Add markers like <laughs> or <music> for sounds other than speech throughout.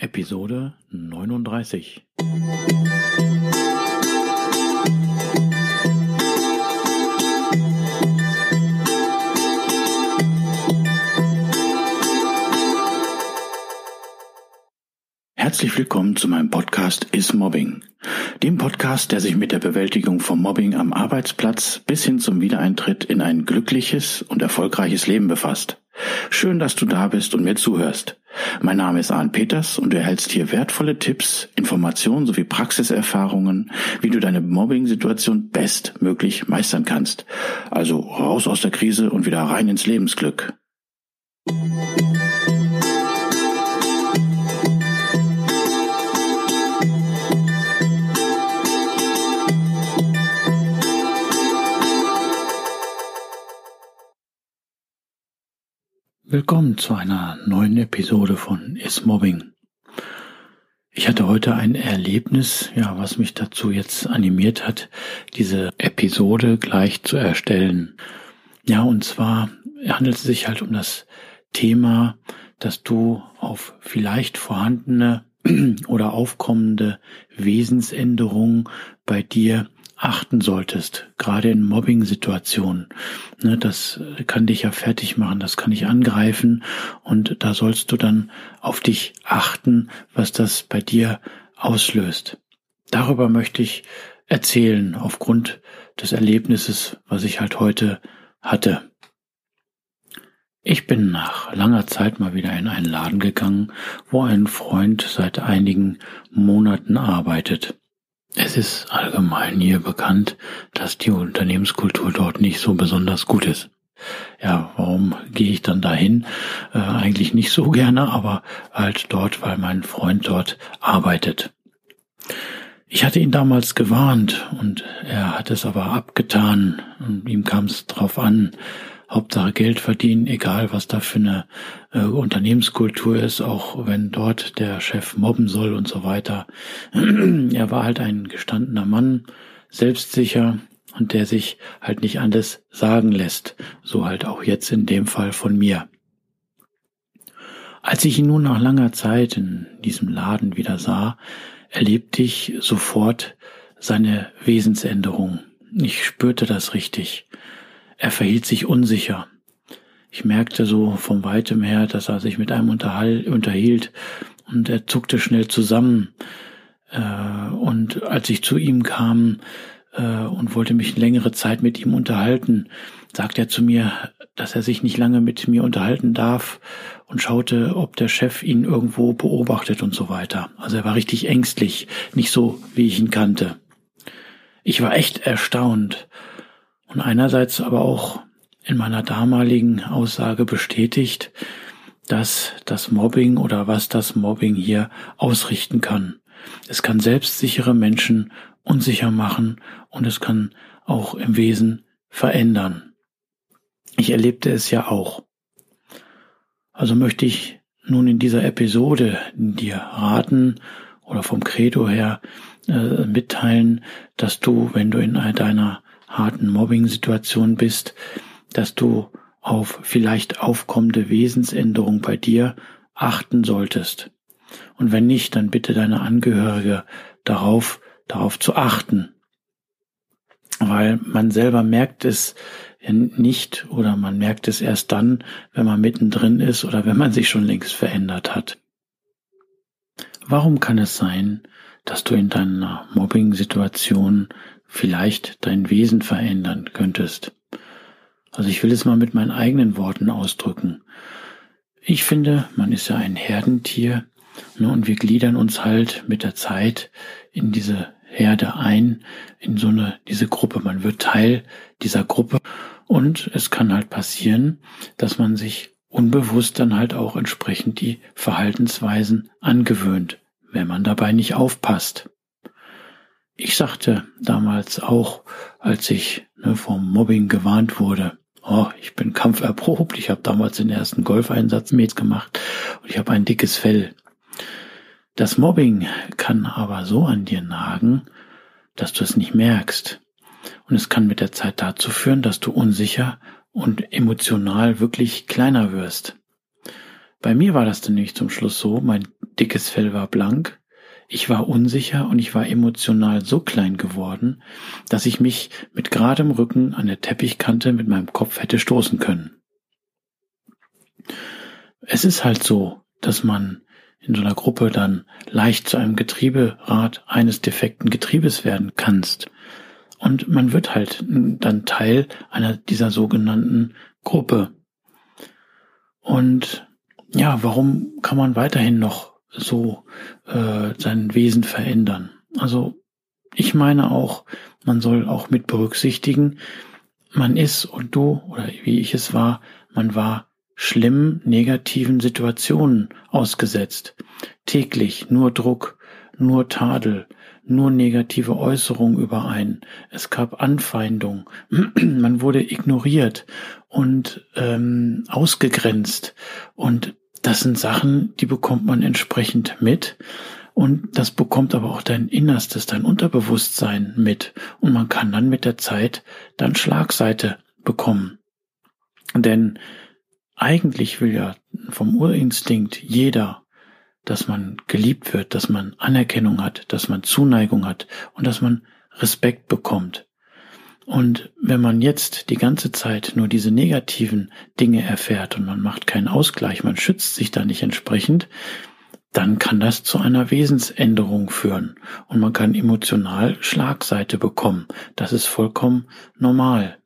Episode 39. Herzlich willkommen zu meinem Podcast Is Mobbing, dem Podcast, der sich mit der Bewältigung von Mobbing am Arbeitsplatz bis hin zum Wiedereintritt in ein glückliches und erfolgreiches Leben befasst. Schön, dass du da bist und mir zuhörst. Mein Name ist Arne Peters und du erhältst hier wertvolle Tipps, Informationen sowie Praxiserfahrungen, wie du deine Mobbing-Situation bestmöglich meistern kannst. Also raus aus der Krise und wieder rein ins Lebensglück. Willkommen zu einer neuen Episode von Is Mobbing. Ich hatte heute ein Erlebnis, ja, was mich dazu jetzt animiert hat, diese Episode gleich zu erstellen. Ja, und zwar handelt es sich halt um das Thema, dass du auf vielleicht vorhandene <clears throat> oder aufkommende Wesensänderungen bei dir achten solltest, gerade in Mobbing-Situationen. Ne, das kann dich ja fertig machen, das kann dich angreifen und da sollst du dann auf dich achten, was das bei dir auslöst. Darüber möchte ich erzählen aufgrund des Erlebnisses, was ich halt heute hatte. Ich bin nach langer Zeit mal wieder in einen Laden gegangen, wo ein Freund seit einigen Monaten arbeitet. Es ist allgemein hier bekannt, dass die Unternehmenskultur dort nicht so besonders gut ist. Ja, warum gehe ich dann dahin? Äh, eigentlich nicht so <laughs> gerne, aber halt dort, weil mein Freund dort arbeitet. Ich hatte ihn damals gewarnt und er hat es aber abgetan und ihm kam es drauf an, Hauptsache Geld verdienen, egal was da für eine äh, Unternehmenskultur ist, auch wenn dort der Chef mobben soll und so weiter. <clears throat> er war halt ein gestandener Mann, selbstsicher und der sich halt nicht anders sagen lässt, so halt auch jetzt in dem Fall von mir. Als ich ihn nun nach langer Zeit in diesem Laden wieder sah, erlebte ich sofort seine Wesensänderung. Ich spürte das richtig. Er verhielt sich unsicher. Ich merkte so vom weitem her, dass er sich mit einem unterhielt und er zuckte schnell zusammen. Äh, und als ich zu ihm kam äh, und wollte mich längere Zeit mit ihm unterhalten, sagte er zu mir, dass er sich nicht lange mit mir unterhalten darf und schaute, ob der Chef ihn irgendwo beobachtet und so weiter. Also er war richtig ängstlich, nicht so, wie ich ihn kannte. Ich war echt erstaunt und einerseits aber auch in meiner damaligen Aussage bestätigt, dass das Mobbing oder was das Mobbing hier ausrichten kann. Es kann selbstsichere Menschen unsicher machen und es kann auch im Wesen verändern. Ich erlebte es ja auch. Also möchte ich nun in dieser Episode dir raten oder vom Credo her äh, mitteilen, dass du, wenn du in deiner harten Mobbing-Situation bist, dass du auf vielleicht aufkommende Wesensänderung bei dir achten solltest. Und wenn nicht, dann bitte deine Angehörige darauf, darauf zu achten. Weil man selber merkt es nicht oder man merkt es erst dann, wenn man mittendrin ist oder wenn man sich schon längst verändert hat. Warum kann es sein, dass du in deiner Mobbing-Situation vielleicht dein Wesen verändern könntest. Also ich will es mal mit meinen eigenen Worten ausdrücken. Ich finde, man ist ja ein Herdentier ne, und wir gliedern uns halt mit der Zeit in diese Herde ein, in so eine, diese Gruppe. Man wird Teil dieser Gruppe und es kann halt passieren, dass man sich unbewusst dann halt auch entsprechend die Verhaltensweisen angewöhnt, wenn man dabei nicht aufpasst. Ich sagte damals auch, als ich ne, vom Mobbing gewarnt wurde, oh, ich bin kampferprobt, ich habe damals den ersten Golfeinsatz mitgemacht und ich habe ein dickes Fell. Das Mobbing kann aber so an dir nagen, dass du es nicht merkst. Und es kann mit der Zeit dazu führen, dass du unsicher und emotional wirklich kleiner wirst. Bei mir war das dann nämlich zum Schluss so, mein dickes Fell war blank, ich war unsicher und ich war emotional so klein geworden, dass ich mich mit geradem Rücken an der Teppichkante mit meinem Kopf hätte stoßen können. Es ist halt so, dass man in so einer Gruppe dann leicht zu einem Getrieberad eines defekten Getriebes werden kannst. Und man wird halt dann Teil einer dieser sogenannten Gruppe. Und ja, warum kann man weiterhin noch so äh, sein Wesen verändern? Also ich meine auch, man soll auch mit berücksichtigen, man ist und du oder wie ich es war, man war schlimmen negativen Situationen ausgesetzt. Täglich nur Druck, nur Tadel, nur negative Äußerungen über einen. Es gab Anfeindung, <clears throat> man wurde ignoriert und ähm, ausgegrenzt. Und das sind Sachen, die bekommt man entsprechend mit. Und das bekommt aber auch dein Innerstes, dein Unterbewusstsein mit. Und man kann dann mit der Zeit dann Schlagseite bekommen. Denn eigentlich will ja vom Urinstinkt jeder, dass man geliebt wird, dass man Anerkennung hat, dass man Zuneigung hat und dass man Respekt bekommt. Und wenn man jetzt die ganze Zeit nur diese negativen Dinge erfährt und man macht keinen Ausgleich, man schützt sich da nicht entsprechend, dann kann das zu einer Wesensänderung führen und man kann emotional Schlagseite bekommen. Das ist vollkommen normal.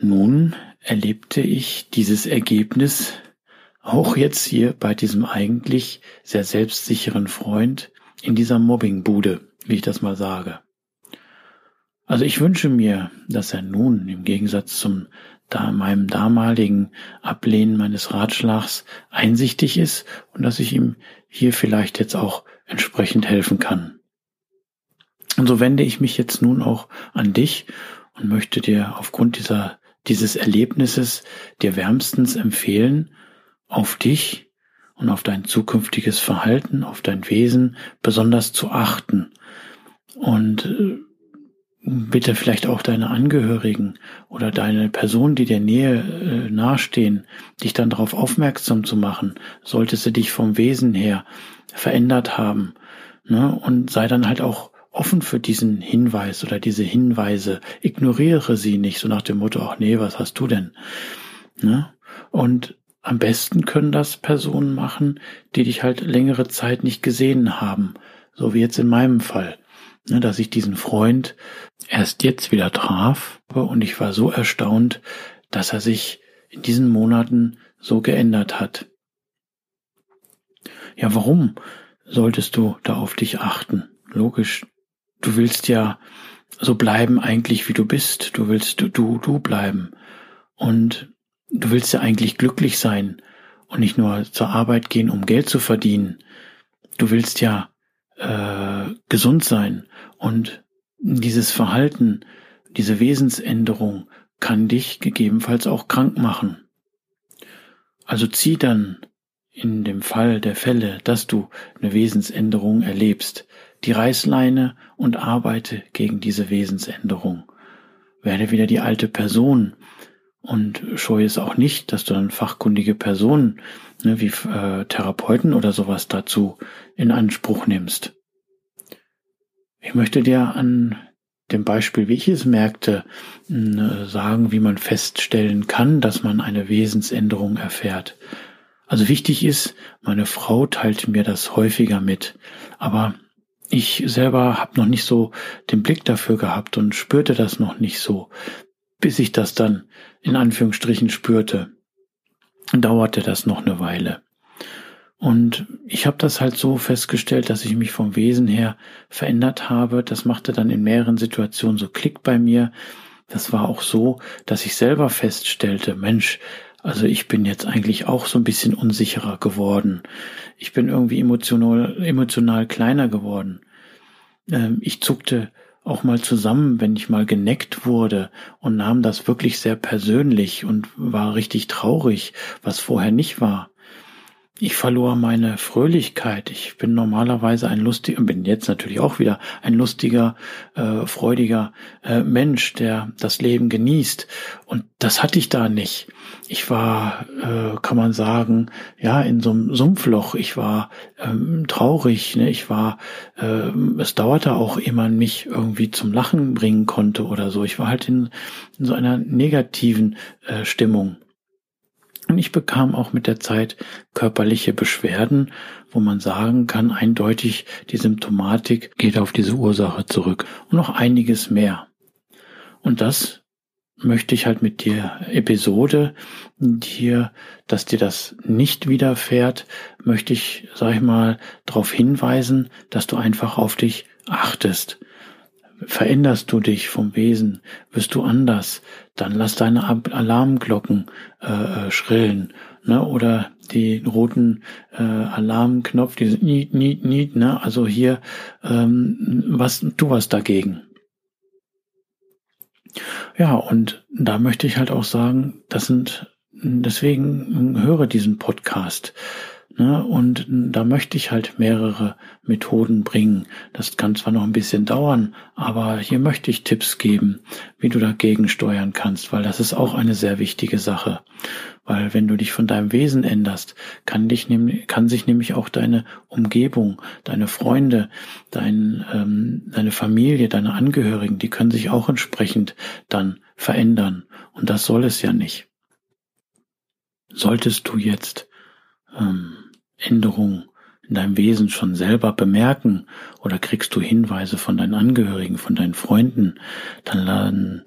Nun erlebte ich dieses Ergebnis auch jetzt hier bei diesem eigentlich sehr selbstsicheren Freund in dieser Mobbingbude, wie ich das mal sage. Also ich wünsche mir, dass er nun im Gegensatz zum da meinem damaligen Ablehnen meines Ratschlags einsichtig ist und dass ich ihm hier vielleicht jetzt auch entsprechend helfen kann. Und so wende ich mich jetzt nun auch an dich und möchte dir aufgrund dieser dieses Erlebnisses dir wärmstens empfehlen, auf dich und auf dein zukünftiges Verhalten, auf dein Wesen besonders zu achten und äh, bitte vielleicht auch deine Angehörigen oder deine Personen, die der Nähe äh, nahestehen, dich dann darauf aufmerksam zu machen, solltest du dich vom Wesen her verändert haben. Ne? Und sei dann halt auch offen für diesen Hinweis oder diese Hinweise. Ignoriere sie nicht, so nach dem Motto, ach nee, was hast du denn? Ne? Und am besten können das Personen machen, die dich halt längere Zeit nicht gesehen haben. So wie jetzt in meinem Fall. Ne, dass ich diesen Freund erst jetzt wieder traf und ich war so erstaunt, dass er sich in diesen Monaten so geändert hat. Ja, warum solltest du da auf dich achten? Logisch, du willst ja so bleiben eigentlich wie du bist. Du willst du, du, du bleiben. Und du willst ja eigentlich glücklich sein und nicht nur zur Arbeit gehen, um Geld zu verdienen. Du willst ja äh, gesund sein und dieses Verhalten, diese Wesensänderung kann dich gegebenenfalls auch krank machen. Also zieh dann in dem Fall der Fälle, dass du eine Wesensänderung erlebst, die Reißleine und arbeite gegen diese Wesensänderung. Werde wieder die alte Person und scheue es auch nicht, dass du dann fachkundige Personen ne, wie äh, Therapeuten oder sowas dazu in Anspruch nimmst. Ich möchte dir an dem Beispiel, wie ich es merkte, sagen, wie man feststellen kann, dass man eine Wesensänderung erfährt. Also wichtig ist, meine Frau teilt mir das häufiger mit, aber ich selber habe noch nicht so den Blick dafür gehabt und spürte das noch nicht so, bis ich das dann in Anführungsstrichen spürte. Dauerte das noch eine Weile. Und ich habe das halt so festgestellt, dass ich mich vom Wesen her verändert habe. Das machte dann in mehreren Situationen so Klick bei mir. Das war auch so, dass ich selber feststellte, Mensch, also ich bin jetzt eigentlich auch so ein bisschen unsicherer geworden. Ich bin irgendwie emotional, emotional kleiner geworden. Ähm, ich zuckte auch mal zusammen, wenn ich mal geneckt wurde und nahm das wirklich sehr persönlich und war richtig traurig, was vorher nicht war. Ich verlor meine Fröhlichkeit. Ich bin normalerweise ein lustiger, bin jetzt natürlich auch wieder ein lustiger, äh, freudiger äh, Mensch, der das Leben genießt. Und das hatte ich da nicht. Ich war, äh, kann man sagen, ja, in so einem Sumpfloch. Ich war ähm, traurig. Ne? Ich war, äh, es dauerte auch, ehe man mich irgendwie zum Lachen bringen konnte oder so. Ich war halt in, in so einer negativen äh, Stimmung. Und ich bekam auch mit der Zeit körperliche Beschwerden, wo man sagen kann, eindeutig die Symptomatik geht auf diese Ursache zurück und noch einiges mehr. Und das möchte ich halt mit dir Episode dir, dass dir das nicht widerfährt, möchte ich, sag ich mal, darauf hinweisen, dass du einfach auf dich achtest veränderst du dich vom Wesen, wirst du anders, dann lass deine Alarmglocken äh, äh, schrillen, ne? Oder die roten äh, Alarmknopf, diese Niet, Niet, Niet, ne? Also hier, ähm, was tu was dagegen. Ja, und da möchte ich halt auch sagen, das sind deswegen höre diesen Podcast. Ne? Und da möchte ich halt mehrere Methoden bringen. Das kann zwar noch ein bisschen dauern, aber hier möchte ich Tipps geben, wie du dagegen steuern kannst, weil das ist auch eine sehr wichtige Sache. Weil wenn du dich von deinem Wesen änderst, kann, dich, kann sich nämlich auch deine Umgebung, deine Freunde, dein, ähm, deine Familie, deine Angehörigen, die können sich auch entsprechend dann verändern. Und das soll es ja nicht. Solltest du jetzt ähm, Änderung in deinem Wesen schon selber bemerken? Oder kriegst du Hinweise von deinen Angehörigen, von deinen Freunden, dann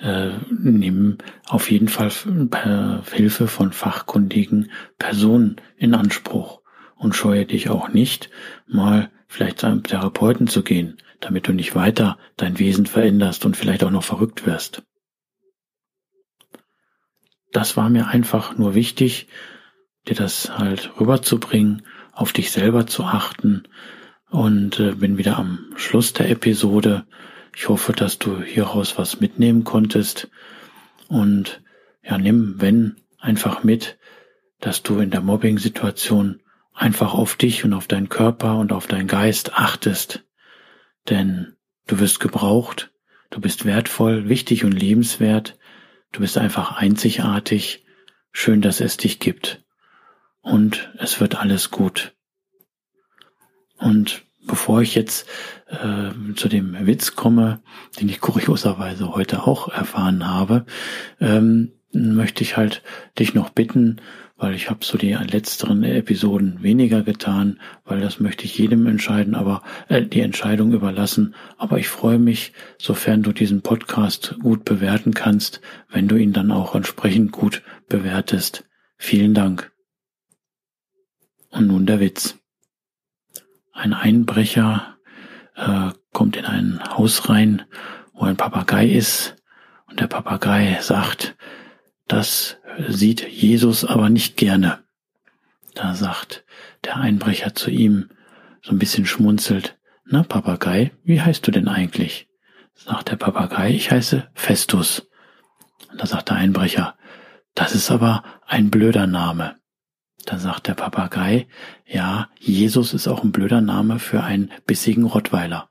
äh, nimm auf jeden Fall per Hilfe von fachkundigen Personen in Anspruch. Und scheue dich auch nicht, mal vielleicht zu einem Therapeuten zu gehen, damit du nicht weiter dein Wesen veränderst und vielleicht auch noch verrückt wirst. Das war mir einfach nur wichtig, dir das halt rüberzubringen, auf dich selber zu achten. Und äh, bin wieder am Schluss der Episode. Ich hoffe, dass du hieraus was mitnehmen konntest. Und ja, nimm, wenn, einfach mit, dass du in der Mobbing-Situation einfach auf dich und auf deinen Körper und auf deinen Geist achtest, denn du wirst gebraucht, du bist wertvoll, wichtig und liebenswert, du bist einfach einzigartig, schön, dass es dich gibt und es wird alles gut. Und bevor ich jetzt äh, zu dem Witz komme, den ich kurioserweise heute auch erfahren habe, ähm, möchte ich halt dich noch bitten, weil ich habe so die letzteren Episoden weniger getan, weil das möchte ich jedem entscheiden, aber äh, die Entscheidung überlassen. Aber ich freue mich, sofern du diesen Podcast gut bewerten kannst, wenn du ihn dann auch entsprechend gut bewertest. Vielen Dank. Und nun der Witz. Ein Einbrecher äh, kommt in ein Haus rein, wo ein Papagei ist, und der Papagei sagt, das sieht Jesus aber nicht gerne. Da sagt der Einbrecher zu ihm, so ein bisschen schmunzelt, na Papagei, wie heißt du denn eigentlich? Sagt der Papagei, ich heiße Festus. Und da sagt der Einbrecher, das ist aber ein blöder Name. Da sagt der Papagei, ja, Jesus ist auch ein blöder Name für einen bissigen Rottweiler.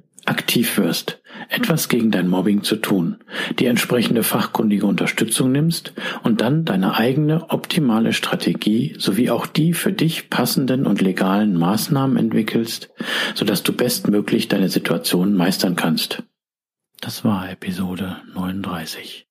aktiv wirst, etwas gegen dein Mobbing zu tun, die entsprechende fachkundige Unterstützung nimmst und dann deine eigene optimale Strategie sowie auch die für dich passenden und legalen Maßnahmen entwickelst, sodass du bestmöglich deine Situation meistern kannst. Das war Episode 39.